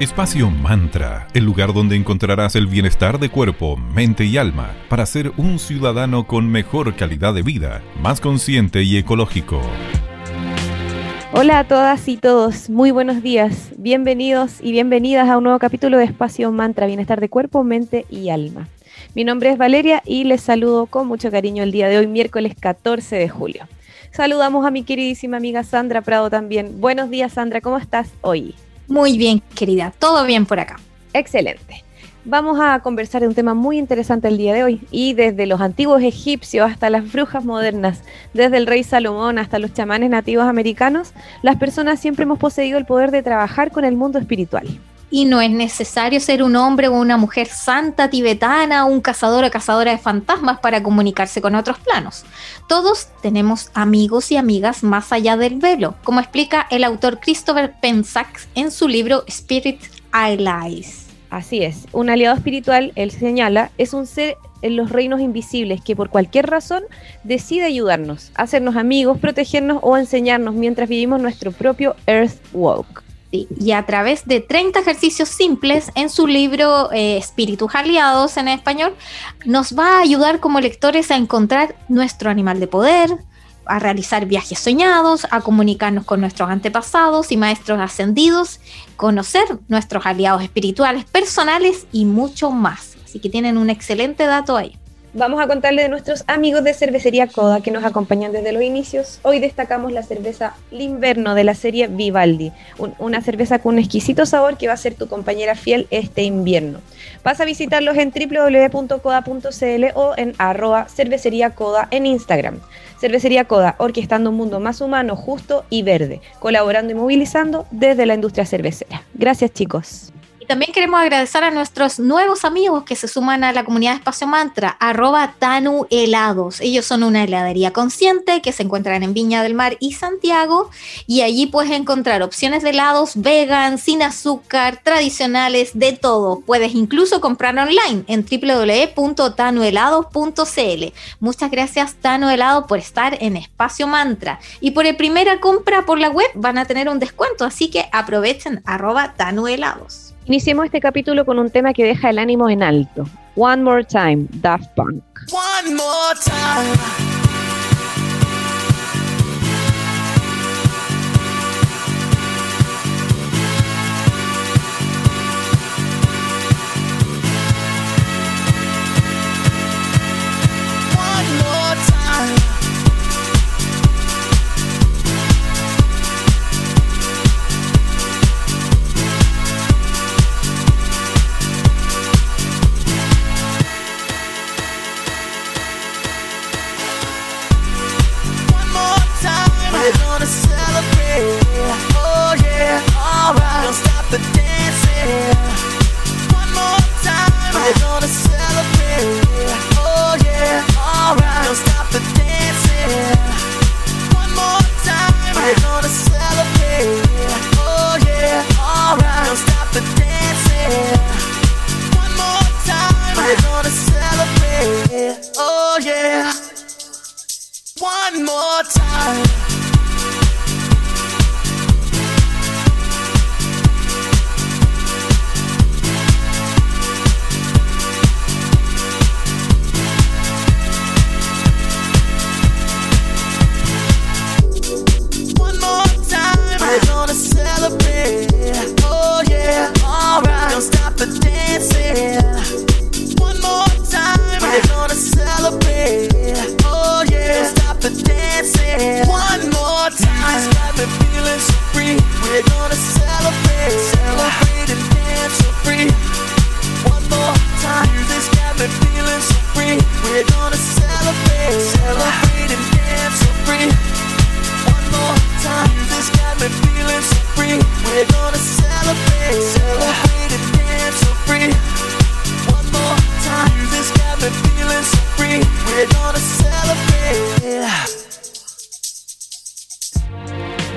Espacio Mantra, el lugar donde encontrarás el bienestar de cuerpo, mente y alma para ser un ciudadano con mejor calidad de vida, más consciente y ecológico. Hola a todas y todos, muy buenos días, bienvenidos y bienvenidas a un nuevo capítulo de Espacio Mantra, bienestar de cuerpo, mente y alma. Mi nombre es Valeria y les saludo con mucho cariño el día de hoy, miércoles 14 de julio. Saludamos a mi queridísima amiga Sandra Prado también. Buenos días Sandra, ¿cómo estás hoy? Muy bien, querida, todo bien por acá. Excelente. Vamos a conversar de un tema muy interesante el día de hoy y desde los antiguos egipcios hasta las brujas modernas, desde el rey Salomón hasta los chamanes nativos americanos, las personas siempre hemos poseído el poder de trabajar con el mundo espiritual y no es necesario ser un hombre o una mujer santa tibetana, un cazador o cazadora de fantasmas para comunicarse con otros planos. Todos tenemos amigos y amigas más allá del velo, como explica el autor Christopher Pensac en su libro Spirit Allies. Así es, un aliado espiritual, él señala, es un ser en los reinos invisibles que por cualquier razón decide ayudarnos, hacernos amigos, protegernos o enseñarnos mientras vivimos nuestro propio Earth Walk y a través de 30 ejercicios simples en su libro eh, Espíritus Aliados en español, nos va a ayudar como lectores a encontrar nuestro animal de poder, a realizar viajes soñados, a comunicarnos con nuestros antepasados y maestros ascendidos, conocer nuestros aliados espirituales personales y mucho más. Así que tienen un excelente dato ahí. Vamos a contarle de nuestros amigos de Cervecería Coda que nos acompañan desde los inicios. Hoy destacamos la cerveza Limverno de la serie Vivaldi, una cerveza con un exquisito sabor que va a ser tu compañera fiel este invierno. Vas a visitarlos en www.coda.cl o en arroba cervecería en Instagram. Cervecería Coda, orquestando un mundo más humano, justo y verde, colaborando y movilizando desde la industria cervecera. Gracias chicos también queremos agradecer a nuestros nuevos amigos que se suman a la comunidad Espacio Mantra, arroba Tanu Helados. Ellos son una heladería consciente que se encuentran en Viña del Mar y Santiago y allí puedes encontrar opciones de helados vegan, sin azúcar, tradicionales, de todo. Puedes incluso comprar online en www.tanuhelados.cl. Muchas gracias Tanu Helado por estar en Espacio Mantra y por el primera compra por la web van a tener un descuento, así que aprovechen arroba Tanu Helados. Iniciemos este capítulo con un tema que deja el ánimo en alto. One More Time, Daft Punk. One more time.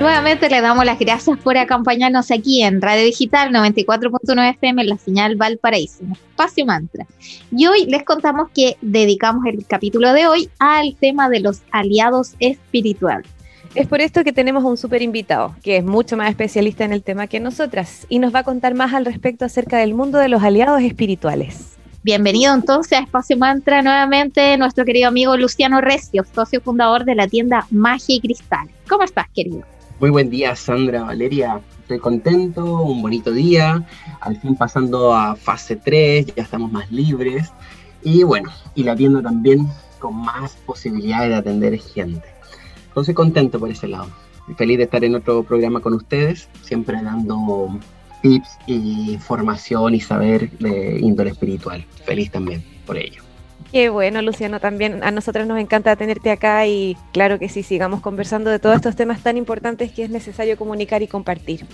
Le damos las gracias por acompañarnos aquí en Radio Digital 94.9 FM en la señal Valparaíso, Espacio Mantra. Y hoy les contamos que dedicamos el capítulo de hoy al tema de los aliados espirituales. Es por esto que tenemos un súper invitado, que es mucho más especialista en el tema que nosotras, y nos va a contar más al respecto acerca del mundo de los aliados espirituales. Bienvenido entonces a Espacio Mantra nuevamente, nuestro querido amigo Luciano Recio, socio fundador de la tienda Magia y Cristal. ¿Cómo estás, querido? Muy buen día, Sandra, Valeria. Estoy contento, un bonito día, al fin pasando a fase 3, ya estamos más libres. Y bueno, y la tienda también con más posibilidades de atender gente. Entonces contento por ese lado. Feliz de estar en otro programa con ustedes, siempre dando tips y formación y saber de índole espiritual. Feliz también por ello. Qué bueno, Luciano, también a nosotros nos encanta tenerte acá y claro que sí, sigamos conversando de todos estos temas tan importantes que es necesario comunicar y compartir.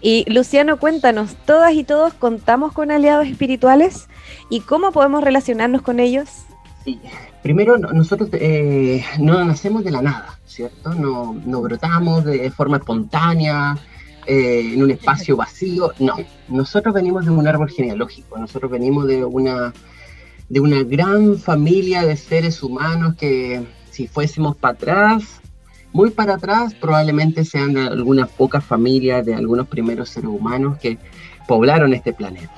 Y Luciano, cuéntanos, ¿todas y todos contamos con aliados espirituales y cómo podemos relacionarnos con ellos? Sí, primero nosotros eh, no nacemos de la nada. ¿cierto? No, no brotamos de forma espontánea, eh, en un espacio vacío, no. Nosotros venimos de un árbol genealógico, nosotros venimos de una, de una gran familia de seres humanos que si fuésemos para atrás, muy para atrás, probablemente sean de algunas pocas familias de algunos primeros seres humanos que poblaron este planeta.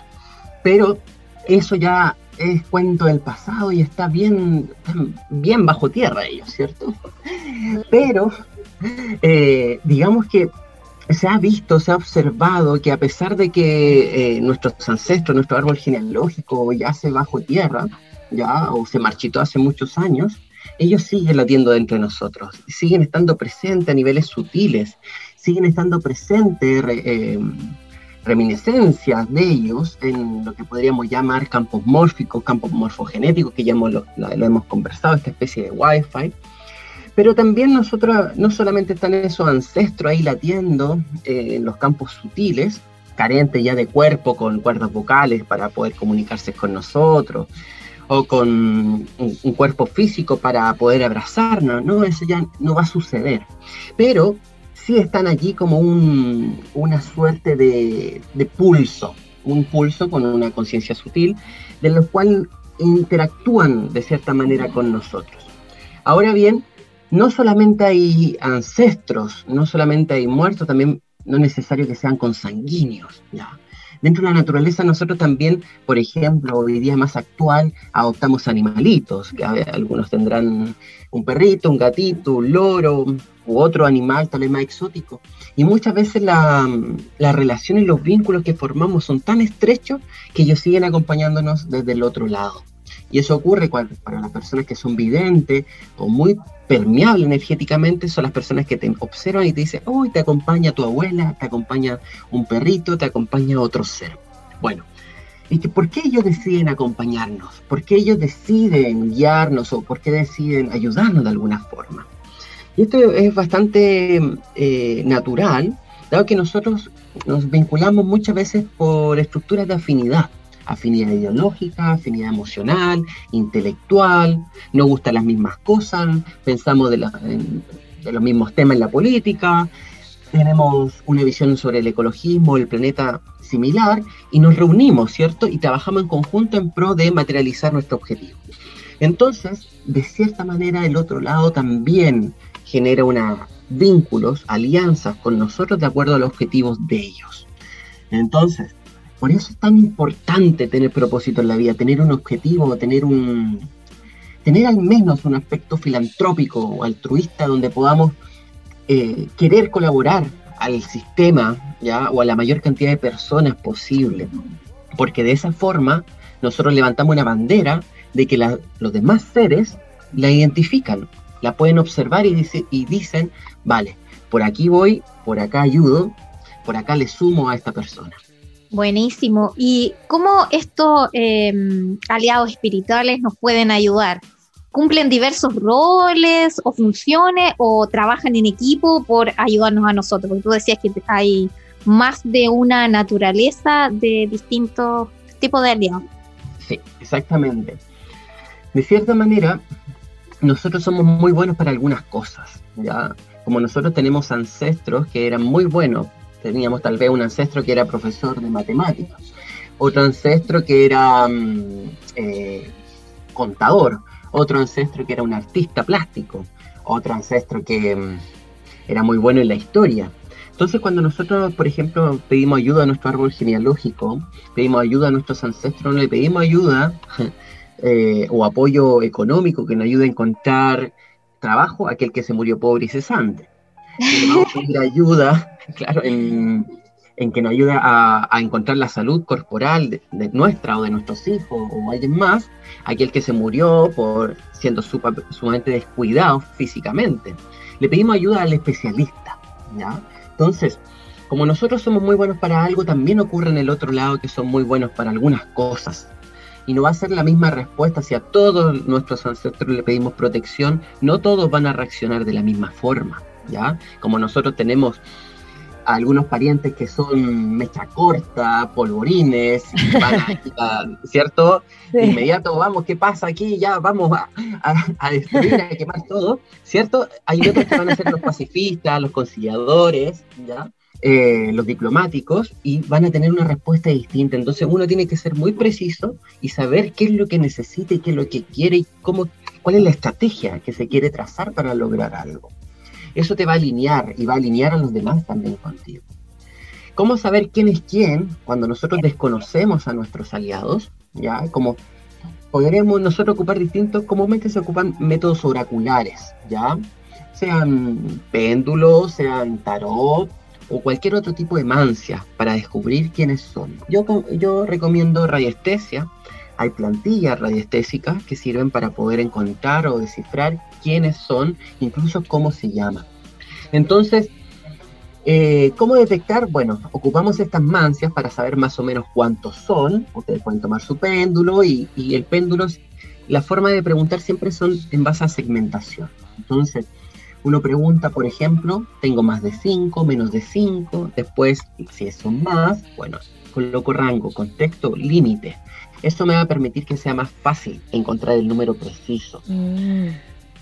Pero eso ya es cuento del pasado y está bien, bien bajo tierra ellos, ¿cierto? Pero eh, digamos que se ha visto, se ha observado que a pesar de que eh, nuestros ancestros, nuestro árbol genealógico ya se bajo tierra, ya, o se marchitó hace muchos años, ellos siguen latiendo dentro de nosotros, siguen estando presentes a niveles sutiles, siguen estando presentes eh, reminiscencias de ellos en lo que podríamos llamar campos mórficos, campos morfogenéticos, que ya hemos, lo, hemos conversado, esta especie de Wi-Fi. Pero también nosotros, no solamente están esos ancestros ahí latiendo eh, en los campos sutiles, carentes ya de cuerpo con cuerdas vocales para poder comunicarse con nosotros, o con un, un, cuerpo físico para poder abrazarnos, no, eso ya no va a suceder. Pero sí están allí como una suerte de, pulso, un pulso con una conciencia sutil, de lo cual interactúan de cierta manera con nosotros. Ahora bien, no solamente hay ancestros, no solamente hay muertos, también no es necesario que sean consanguíneos. ¿ya? Dentro de la naturaleza nosotros también, por ejemplo, hoy día más actual, adoptamos animalitos, que algunos tendrán un perrito, un gatito, un loro u otro animal tal vez más exótico. Y muchas veces la, la relación y los vínculos que formamos son tan estrechos que ellos siguen acompañándonos desde el otro lado. Y eso ocurre para las personas que son videntes o muy permeables energéticamente, son las personas que te observan y te dicen, uy, te acompaña tu abuela, te acompaña un perrito, te acompaña otro ser. Bueno, ¿y que, por qué ellos deciden acompañarnos? ¿Por qué ellos deciden guiarnos o por qué deciden ayudarnos de alguna forma? Y esto es bastante eh, natural, dado que nosotros nos vinculamos muchas veces por estructuras de afinidad afinidad ideológica, afinidad emocional, intelectual, no gustan las mismas cosas, pensamos de, los mismos temas en la política, tenemos una visión sobre el ecologismo, el planeta similar, y nos reunimos, ¿cierto? Y trabajamos en conjunto en pro de materializar nuestro objetivo. Entonces, de cierta manera, el otro lado también genera una vínculos, alianzas con nosotros de acuerdo a los objetivos de ellos. Entonces, por eso es tan importante tener propósito en la vida, tener un objetivo, tener un tener al menos un aspecto filantrópico o altruista donde podamos eh, querer colaborar al sistema ¿ya? o a la mayor cantidad de personas posible. Porque de esa forma nosotros levantamos una bandera de que los demás seres la identifican, la pueden observar y, dice, y dicen, vale, por aquí voy, por acá ayudo, por acá le sumo a esta persona. Buenísimo. ¿Y cómo estos em, aliados espirituales nos pueden ayudar? ¿Cumplen diversos roles o funciones o trabajan en equipo por ayudarnos a nosotros? Porque tú decías que hay más de una naturaleza de distintos tipos de aliados. Sí, exactamente. De cierta manera, nosotros somos muy buenos para algunas cosas, ¿ya? Como nosotros tenemos ancestros que eran muy buenos Teníamos tal vez un ancestro que era profesor de matemáticas, otro ancestro que era mm, eh, contador, otro ancestro que era un artista plástico, otro ancestro que mm, era muy bueno en la historia. Entonces cuando nosotros, por ejemplo, pedimos ayuda a nuestro árbol genealógico, pedimos ayuda a nuestros ancestros, no le pedimos ayuda eh, o apoyo económico que nos ayude a encontrar trabajo a aquel que se murió pobre y cesante. Le vamos a pedir ayuda, claro, en, que nos ayude a, encontrar la salud corporal de, nuestra o de nuestros hijos o alguien más, aquel que se murió por siendo sumamente descuidado físicamente. Le pedimos ayuda al especialista, ¿ya? Entonces, como nosotros somos muy buenos para algo, también ocurre en el otro lado que son muy buenos para algunas cosas. Y no va a ser la misma respuesta si a todos nuestros ancestros le pedimos protección, no todos van a reaccionar de la misma forma, ¿ya? Como nosotros tenemos algunos parientes que son mecha corta, polvorines, ¿cierto? De inmediato, vamos, ¿qué pasa aquí? Ya vamos a, a, destruir, a quemar todo, ¿cierto? Hay otros que van a ser los pacifistas, los conciliadores, ¿ya? Eh, los diplomáticos y van a tener una respuesta distinta. Entonces uno tiene que ser muy preciso y saber qué es lo que necesita y qué es lo que quiere y cómo, cuál es la estrategia que se quiere trazar para lograr algo eso te va a alinear y va a alinear a los demás también contigo. ¿Cómo saber quién es quién cuando nosotros desconocemos a nuestros aliados? ¿Ya? Como podríamos nosotros ocupar distintos, comúnmente se ocupan métodos oraculares, ¿ya? Sean péndulos, sean tarot o cualquier otro tipo de mancia para descubrir quiénes son. Yo, yo recomiendo radiestesia, hay plantillas radiestésicas que sirven para poder encontrar o descifrar quiénes son, incluso cómo se llaman. Entonces, eh, ¿cómo detectar? Bueno, ocupamos estas mancias para saber más o menos cuántos son. Ustedes pueden tomar su péndulo y, el péndulo, la forma de preguntar siempre son en base a segmentación. Entonces, uno pregunta, por ejemplo, tengo más de 5, menos de 5, después, si son más, bueno, coloco rango, contexto, límite. Esto me va a permitir que sea más fácil encontrar el número preciso. Mm.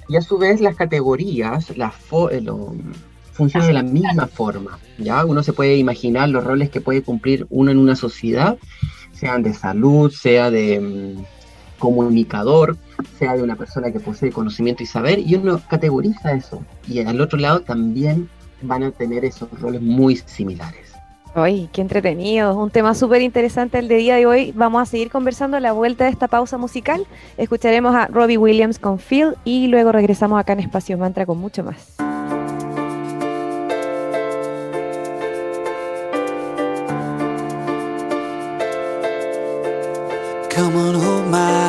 Y a su vez las categorías las eh, funcionan de la misma forma. ¿ya? Uno se puede imaginar los roles que puede cumplir uno en una sociedad, sean de salud, sea de mm, comunicador, sea de una persona que posee conocimiento y saber, y uno categoriza eso. Y al otro lado también van a tener esos roles muy similares. ¡Ay, qué entretenido! Un tema súper interesante el de día de hoy. Vamos a seguir conversando a la vuelta de esta pausa musical. Escucharemos a Robbie Williams con Phil y luego regresamos acá en Espacio Mantra con mucho más. Come hold my.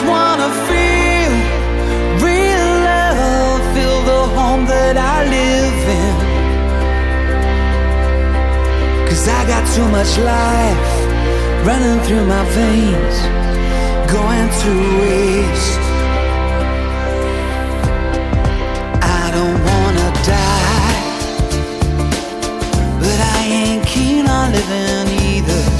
Just wanna feel real love, feel the home that I live in. Cause I got too much life running through my veins, going to waste. I don't wanna die, but I ain't keen on living either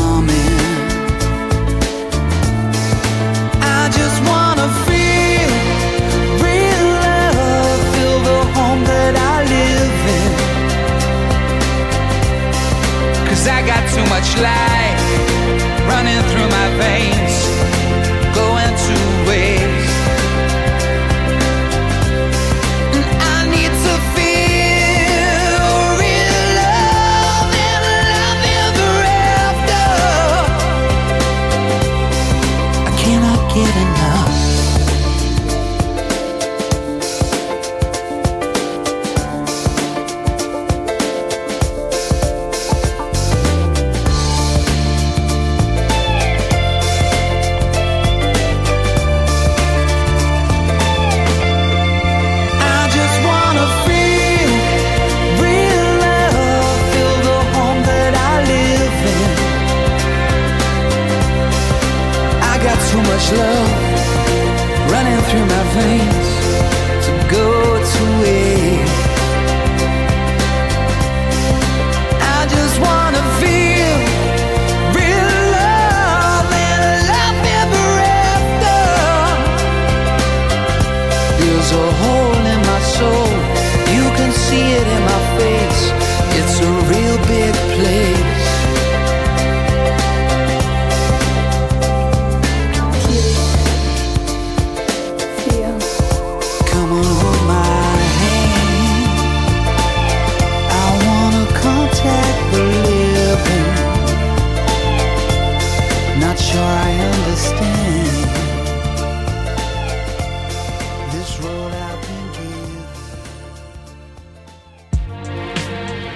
Much running through my veins,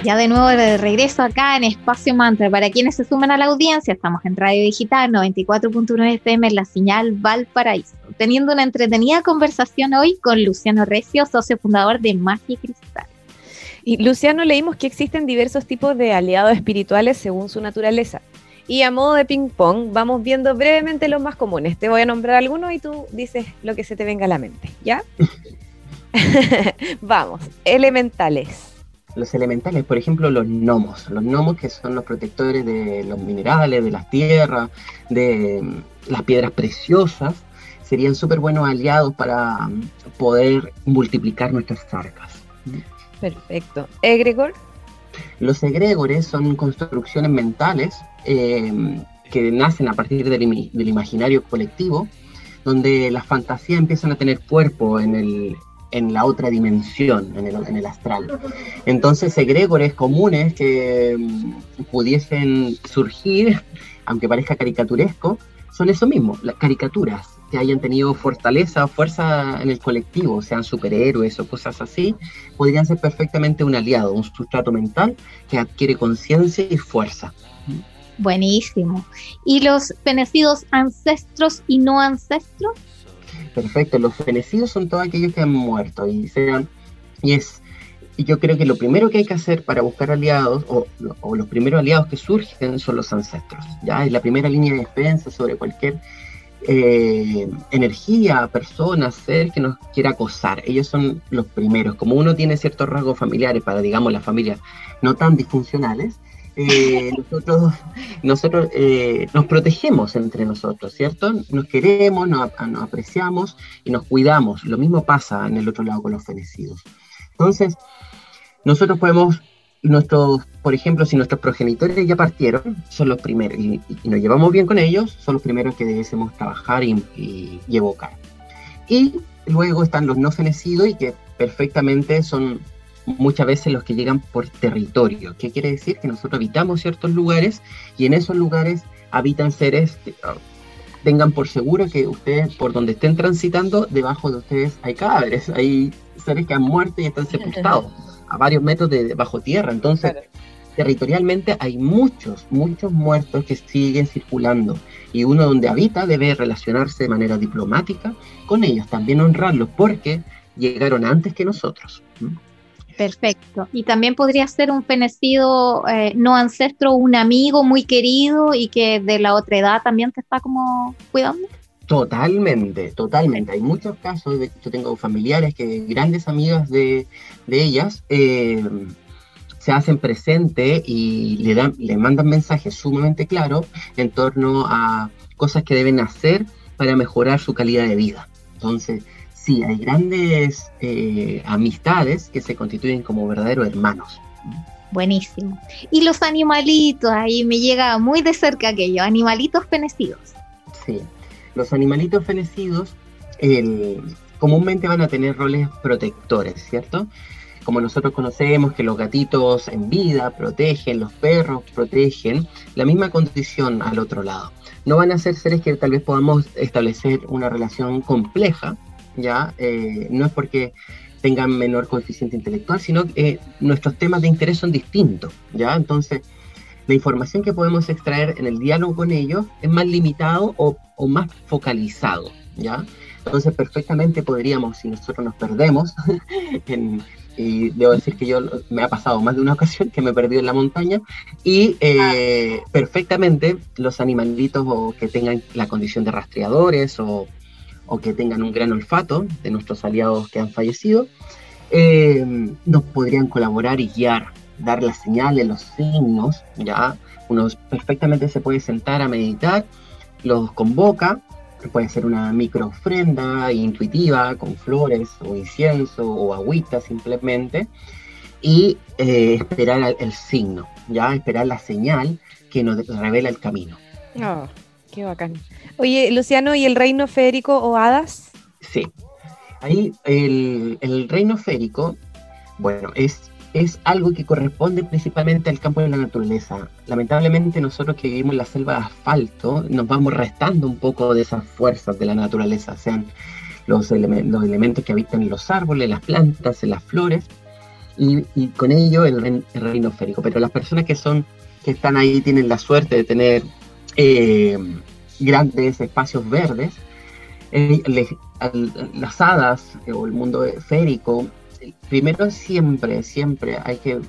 Ya de nuevo de regreso acá en Espacio Mantra. Para quienes se suman a la audiencia, estamos en Radio Digital 94.9 FM en la señal Valparaíso, teniendo una entretenida conversación hoy con Luciano Recio, socio fundador de Magia y Cristal. Y Luciano, leímos que existen diversos tipos de aliados espirituales según su naturaleza. Y a modo de ping-pong, vamos viendo brevemente los más comunes. Te voy a nombrar algunos y tú dices lo que se te venga a la mente, ¿ya? vamos, elementales. Los elementales, por ejemplo, los gnomos. Los gnomos que son los protectores de los minerales, de las tierras, de mm, las piedras preciosas, serían súper buenos aliados para mm, poder multiplicar nuestras arcas. Perfecto. Egregor. Los egregores son construcciones mentales eh, que nacen a partir del, del imaginario colectivo, donde las fantasías empiezan a tener cuerpo en, el, en la otra dimensión, en el, en el astral. Entonces, egregores comunes que mm, pudiesen surgir, aunque parezca caricaturesco, son eso mismo, las caricaturas que hayan tenido fortaleza fuerza en el colectivo, sean superhéroes o cosas así, podrían ser perfectamente un aliado, un sustrato mental que adquiere conciencia y fuerza. Buenísimo. ¿Y los fenecidos ancestros y no ancestros? Perfecto, los fenecidos son todos aquellos que han muerto y sean y es y yo creo que lo primero que hay que hacer para buscar aliados o, los primeros aliados que surgen son los ancestros, ya es la primera línea de defensa sobre cualquier eh, energía, persona, ser que nos quiera acosar. Ellos son los primeros. Como uno tiene ciertos rasgos familiares para, digamos, las familias no tan disfuncionales, eh, nosotros, nosotros eh, nos protegemos entre nosotros, ¿cierto? Nos queremos, nos, apreciamos y nos cuidamos. Lo mismo pasa en el otro lado con los fenecidos. Entonces, nosotros podemos, nuestros, por ejemplo, si nuestros progenitores ya partieron, son los primeros, y, y nos llevamos bien con ellos, son los primeros que debemos trabajar y, y, y evocar. Y luego están los no fenecidos y que perfectamente son muchas veces los que llegan por territorio. ¿Qué quiere decir? Que nosotros habitamos ciertos lugares y en esos lugares habitan seres que uh, tengan por seguro que ustedes, por donde estén transitando, debajo de ustedes hay cadáveres, hay seres que han muerto y están sepultados a varios metros de, de bajo tierra. Entonces, claro. territorialmente hay muchos, muchos muertos que siguen circulando y uno donde habita debe relacionarse de manera diplomática con ellos, también honrarlos porque llegaron antes que nosotros. ¿Mm? Perfecto. Y también podría ser un fenecido eh, no ancestro, un amigo muy querido y que de la otra edad también te está como cuidando. Totalmente, totalmente. Hay muchos casos, de, yo tengo familiares que grandes amigas de, de ellas eh, se hacen presente y le, dan, le mandan mensajes sumamente claros en torno a cosas que deben hacer para mejorar su calidad de vida. Entonces, sí, hay grandes eh, amistades que se constituyen como verdaderos hermanos. Buenísimo. Y los animalitos, ahí me llega muy de cerca aquello, animalitos fenecidos. Sí, los animalitos fenecidos comúnmente van a tener roles protectores, ¿cierto? Como nosotros conocemos que los gatitos en vida protegen, los perros protegen, la misma condición al otro lado. No van a ser seres que tal vez podamos establecer una relación compleja, ¿ya? Eh, no es porque tengan menor coeficiente intelectual, sino que eh, nuestros temas de interés son distintos, ¿ya? Entonces, la información que podemos extraer en el diálogo con ellos es más limitado o, más focalizado, ¿ya? Entonces, perfectamente podríamos, si nosotros nos perdemos, y debo decir que yo me ha pasado más de una ocasión que me he perdido en la montaña, y eh, perfectamente los animalitos o que tengan la condición de rastreadores o o que tengan un gran olfato de nuestros aliados que han fallecido, eh, nos podrían colaborar y guiar, dar las señales, los signos, ya uno perfectamente se puede sentar a meditar, los convoca, puede ser una micro ofrenda intuitiva con flores o incienso o agüita simplemente, y eh, esperar el, signo, ya esperar la señal que nos revela el camino. Oh, qué bacán. Oye, Luciano, ¿y el reino férico o hadas? Sí. Ahí el, el reino férico, bueno, es, es algo que corresponde principalmente al campo de la naturaleza. Lamentablemente nosotros que vivimos en la selva de asfalto nos vamos restando un poco de esas fuerzas de la naturaleza, sean los, los elementos que habitan en los árboles, las plantas, en las flores, y, con ello el, el reino férico. Pero las personas que son que están ahí tienen la suerte de tener eh, grandes espacios verdes, eh, las hadas eh, o el mundo férico, eh, primero siempre, siempre hay que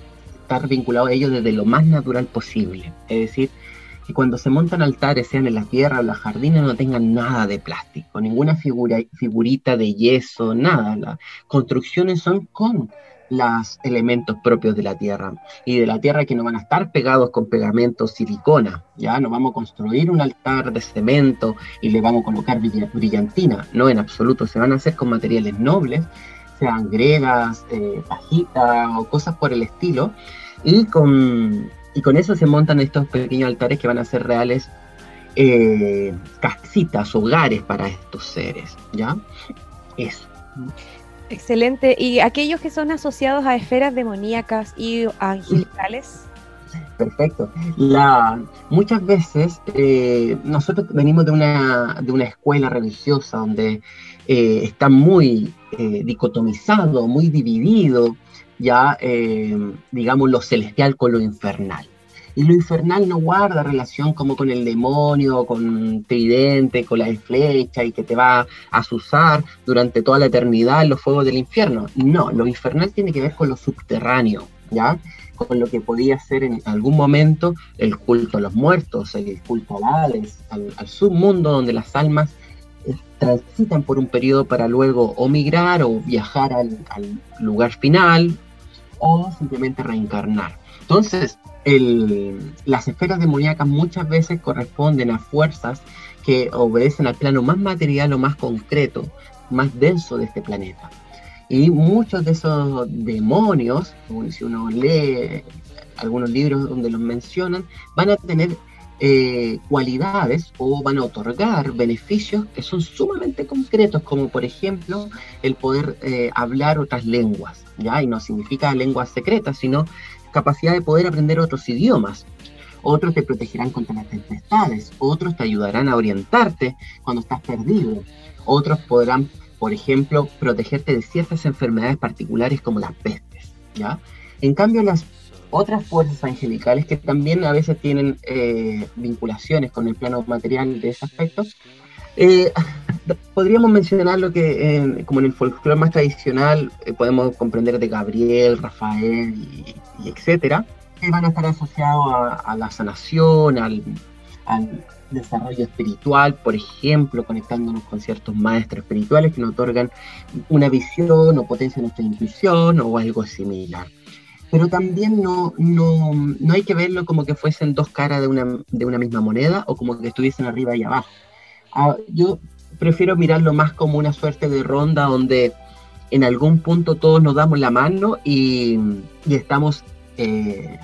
estar vinculado a ellos desde lo más natural posible. Es decir, que cuando se montan altares, sean en la tierra o en los jardines, no tengan nada de plástico, ninguna figura, figurita de yeso, nada. Las construcciones son con los elementos propios de la tierra y de la tierra que no van a estar pegados con pegamento silicona, ya no vamos a construir un altar de cemento y le vamos a colocar brill- brillantina, no en absoluto, se van a hacer con materiales nobles, sean gregas, eh, o cosas por el estilo, y con, y con eso se montan estos pequeños altares que van a ser reales eh, casitas, hogares para estos seres, ¿ya? Eso. Excelente. ¿Y aquellos que son asociados a esferas demoníacas y angelicales? Perfecto. La, muchas veces eh, nosotros venimos de una, de una escuela religiosa donde eh, está muy eh, dicotomizado, muy dividido, ya eh, digamos lo celestial con lo infernal. Y lo infernal no guarda relación como con el demonio, con tridente, con la flecha y que te va a asusar durante toda la eternidad en los fuegos del infierno. No, lo infernal tiene que ver con lo subterráneo, ¿ya? con lo que podía ser en algún momento el culto a los muertos, el culto al Hades, al, al submundo donde las almas eh, transitan por un periodo para luego o migrar o viajar al, al lugar final o simplemente reencarnar. Entonces, las esferas demoníacas muchas veces corresponden a fuerzas que obedecen al plano más material o más concreto, más denso de este planeta. Y muchos de esos demonios, si uno lee algunos libros donde los mencionan, van a tener eh, cualidades o van a otorgar beneficios que son sumamente concretos, como por ejemplo el poder eh, hablar otras lenguas, ¿ya? Y no significa lenguas secretas, sino capacidad de poder aprender otros idiomas. Otros te protegerán contra las tempestades, otros te ayudarán a orientarte cuando estás perdido, otros podrán por ejemplo, protegerte de ciertas enfermedades particulares como las pestes, ¿ya? En cambio, las otras fuerzas angelicales que también a veces tienen eh, vinculaciones con el plano material de ese aspecto, eh, podríamos mencionar lo que, como en el folclore más tradicional, eh, podemos comprender de Gabriel, Rafael y, y etcétera, que van a estar asociados a, a la sanación, al, al desarrollo espiritual, por ejemplo, conectándonos con ciertos maestros espirituales que nos otorgan una visión o potencia nuestra intuición o algo similar. Pero también no, no, no hay que verlo como que fuesen dos caras de una, de una misma moneda o como que estuviesen arriba y abajo. Ah, yo prefiero mirarlo más como una suerte de ronda donde en algún punto todos nos damos la mano y, y estamos eh,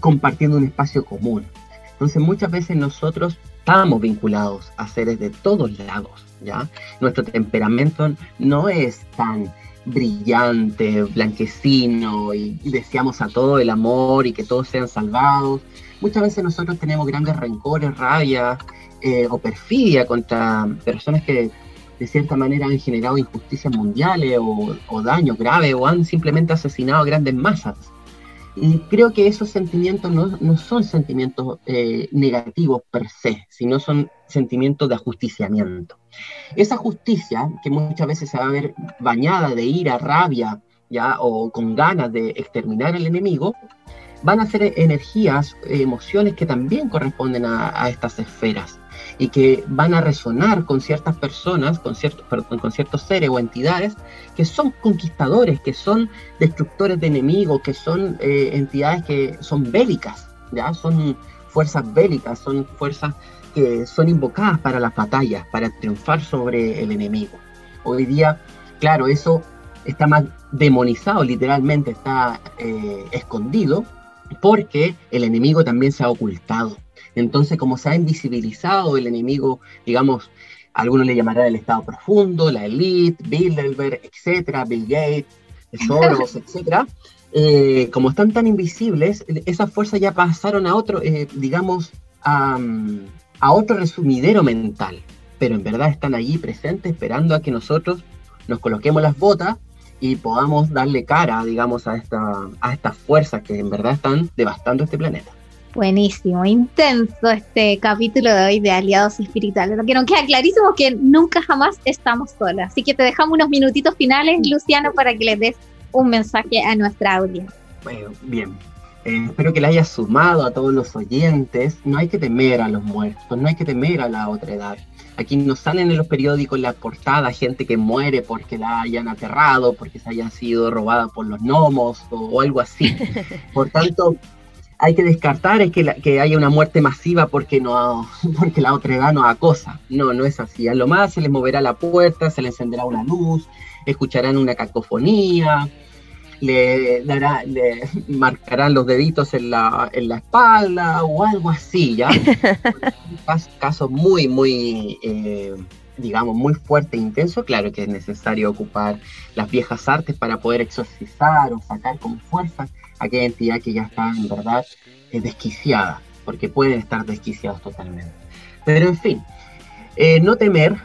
compartiendo un espacio común. Entonces muchas veces nosotros estamos vinculados a seres de todos lados, ¿ya? Nuestro temperamento no es tan brillante, blanquecino y, deseamos a todo el amor y que todos sean salvados. Muchas veces nosotros tenemos grandes rencores, rabia eh, o perfidia contra personas que de cierta manera han generado injusticias mundiales o, o daños graves o han simplemente asesinado a grandes masas. Y creo que esos sentimientos no, no son sentimientos eh, negativos per se, sino son sentimientos de ajusticiamiento. Esa justicia, que muchas veces se va a ver bañada de ira, rabia, ya, o con ganas de exterminar al enemigo, van a ser energías, emociones que también corresponden a estas esferas. Y que van a resonar con ciertas personas, con ciertos, con ciertos seres o entidades que son conquistadores, que son destructores de enemigos, que son eh, entidades que son bélicas, ¿ya? Son fuerzas bélicas, son fuerzas que son invocadas para las batallas, para triunfar sobre el enemigo. Hoy día, claro, eso está más demonizado, literalmente está eh, escondido, porque el enemigo también se ha ocultado. Entonces, como se ha invisibilizado el enemigo, digamos, algunos le llamarán el Estado profundo, la élite, Bilderberg, etcétera, Bill Gates, Soros, etcétera, eh, como están tan invisibles, esas fuerzas ya pasaron a otro, eh, digamos, a, a otro resumidero mental, pero en verdad están allí presentes esperando a que nosotros nos coloquemos las botas y podamos darle cara, digamos, a, esta, a estas fuerzas que en verdad están devastando este planeta. Buenísimo, intenso este capítulo de hoy de Aliados Espirituales. Lo que nos queda clarísimo es que nunca jamás estamos solas. Así que te dejamos unos minutitos finales, Luciano, para que les des un mensaje a nuestra audiencia. Bueno, bien. Eh, espero que le haya sumado a todos los oyentes. No hay que temer a los muertos, no hay que temer a la otra edad. Aquí nos salen en los periódicos en la portada gente que muere porque la hayan aterrado, porque se haya sido robada por los gnomos o, algo así. Por tanto, hay que descartar es que, que, haya una muerte masiva porque no porque la otra edad no acosa. No, no es así. A lo más se les moverá la puerta, se les encenderá una luz, escucharán una cacofonía, le dará, le marcarán los deditos en la, en la espalda o algo así, ¿ya? casos muy, muy, eh, digamos, muy fuerte e intenso, claro que es necesario ocupar las viejas artes para poder exorcizar o sacar con fuerza aquella entidad que ya está en verdad eh, desquiciada, porque pueden estar desquiciados totalmente. Pero en fin, eh, no temer,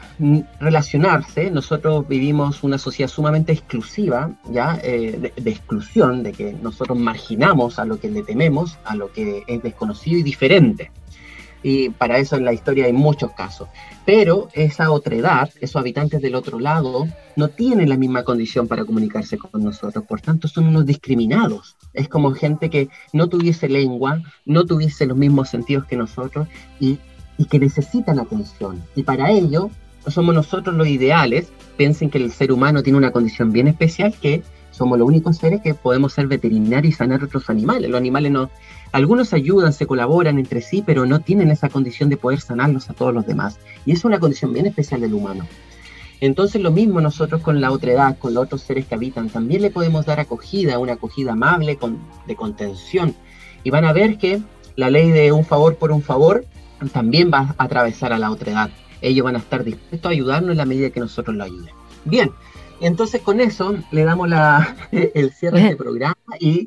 relacionarse. Nosotros vivimos una sociedad sumamente exclusiva, ¿ya? Eh, de, exclusión, de que nosotros marginamos a lo que le tememos, a lo que es desconocido y diferente. Y para eso en la historia hay muchos casos. Pero esa otredad, esos habitantes del otro lado, no tienen la misma condición para comunicarse con nosotros. Por tanto, son unos discriminados. Es como gente que no tuviese lengua, no tuviese los mismos sentidos que nosotros y y que necesitan atención. Y para ello somos nosotros los ideales. Piensen que el ser humano tiene una condición bien especial que somos los únicos seres que podemos ser veterinarios y sanar otros animales. Los animales no, algunos ayudan, se colaboran entre sí, pero no tienen esa condición de poder sanarlos a todos los demás. Y es una condición bien especial del humano. Entonces lo mismo nosotros con la otra edad, con los otros seres que habitan, también le podemos dar acogida, una acogida amable, de contención. Y van a ver que la ley de un favor por un favor también va a atravesar a la otra edad. Ellos van a estar dispuestos a ayudarnos en la medida que nosotros lo ayuden. Bien, entonces con eso le damos la, el cierre de este programa y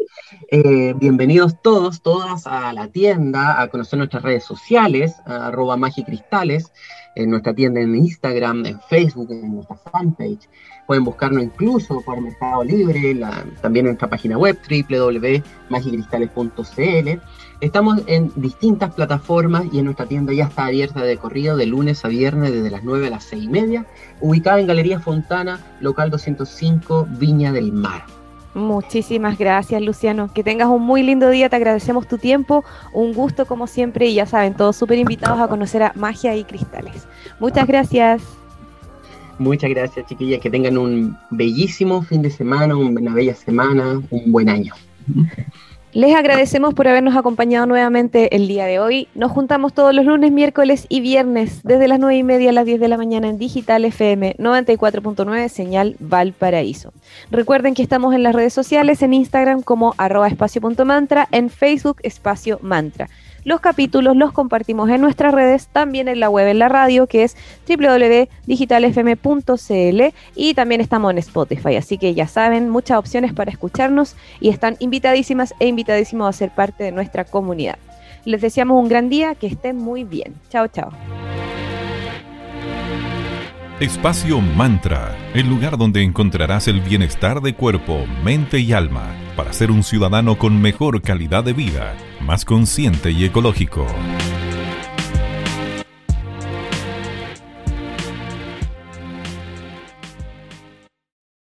eh, bienvenidos todos, todas a la tienda, a conocer nuestras redes sociales, arroba magicristales, en nuestra tienda en Instagram, en Facebook, en nuestra fanpage. Pueden buscarnos incluso por Mercado Libre, también en nuestra página web www.magicristales.cl. Estamos en distintas plataformas y en nuestra tienda ya está abierta de corrido de lunes a viernes desde las 9 a las 6 y media, ubicada en Galería Fontana, local 205, Viña del Mar. Muchísimas gracias, Luciano. Que tengas un muy lindo día. Te agradecemos tu tiempo. Un gusto, como siempre. Y ya saben, todos súper invitados a conocer a Magia y Cristales. Muchas gracias. Muchas gracias, chiquillas. Que tengan un bellísimo fin de semana, una bella semana, un buen año. Les agradecemos por habernos acompañado nuevamente el día de hoy. Nos juntamos todos los lunes, miércoles y viernes desde las 9 y media a las 10 de la mañana en Digital FM 94.9 Señal Valparaíso. Recuerden que estamos en las redes sociales, en Instagram como arroba espacio.mantra, en Facebook espacio mantra. Los capítulos los compartimos en nuestras redes, también en la web, en la radio, que es www.digitalfm.cl y también estamos en Spotify. Así que ya saben, muchas opciones para escucharnos y están invitadísimas e invitadísimos a ser parte de nuestra comunidad. Les deseamos un gran día, que estén muy bien. Chao, chao. Espacio Mantra, el lugar donde encontrarás el bienestar de cuerpo, mente y alma para ser un ciudadano con mejor calidad de vida, más consciente y ecológico.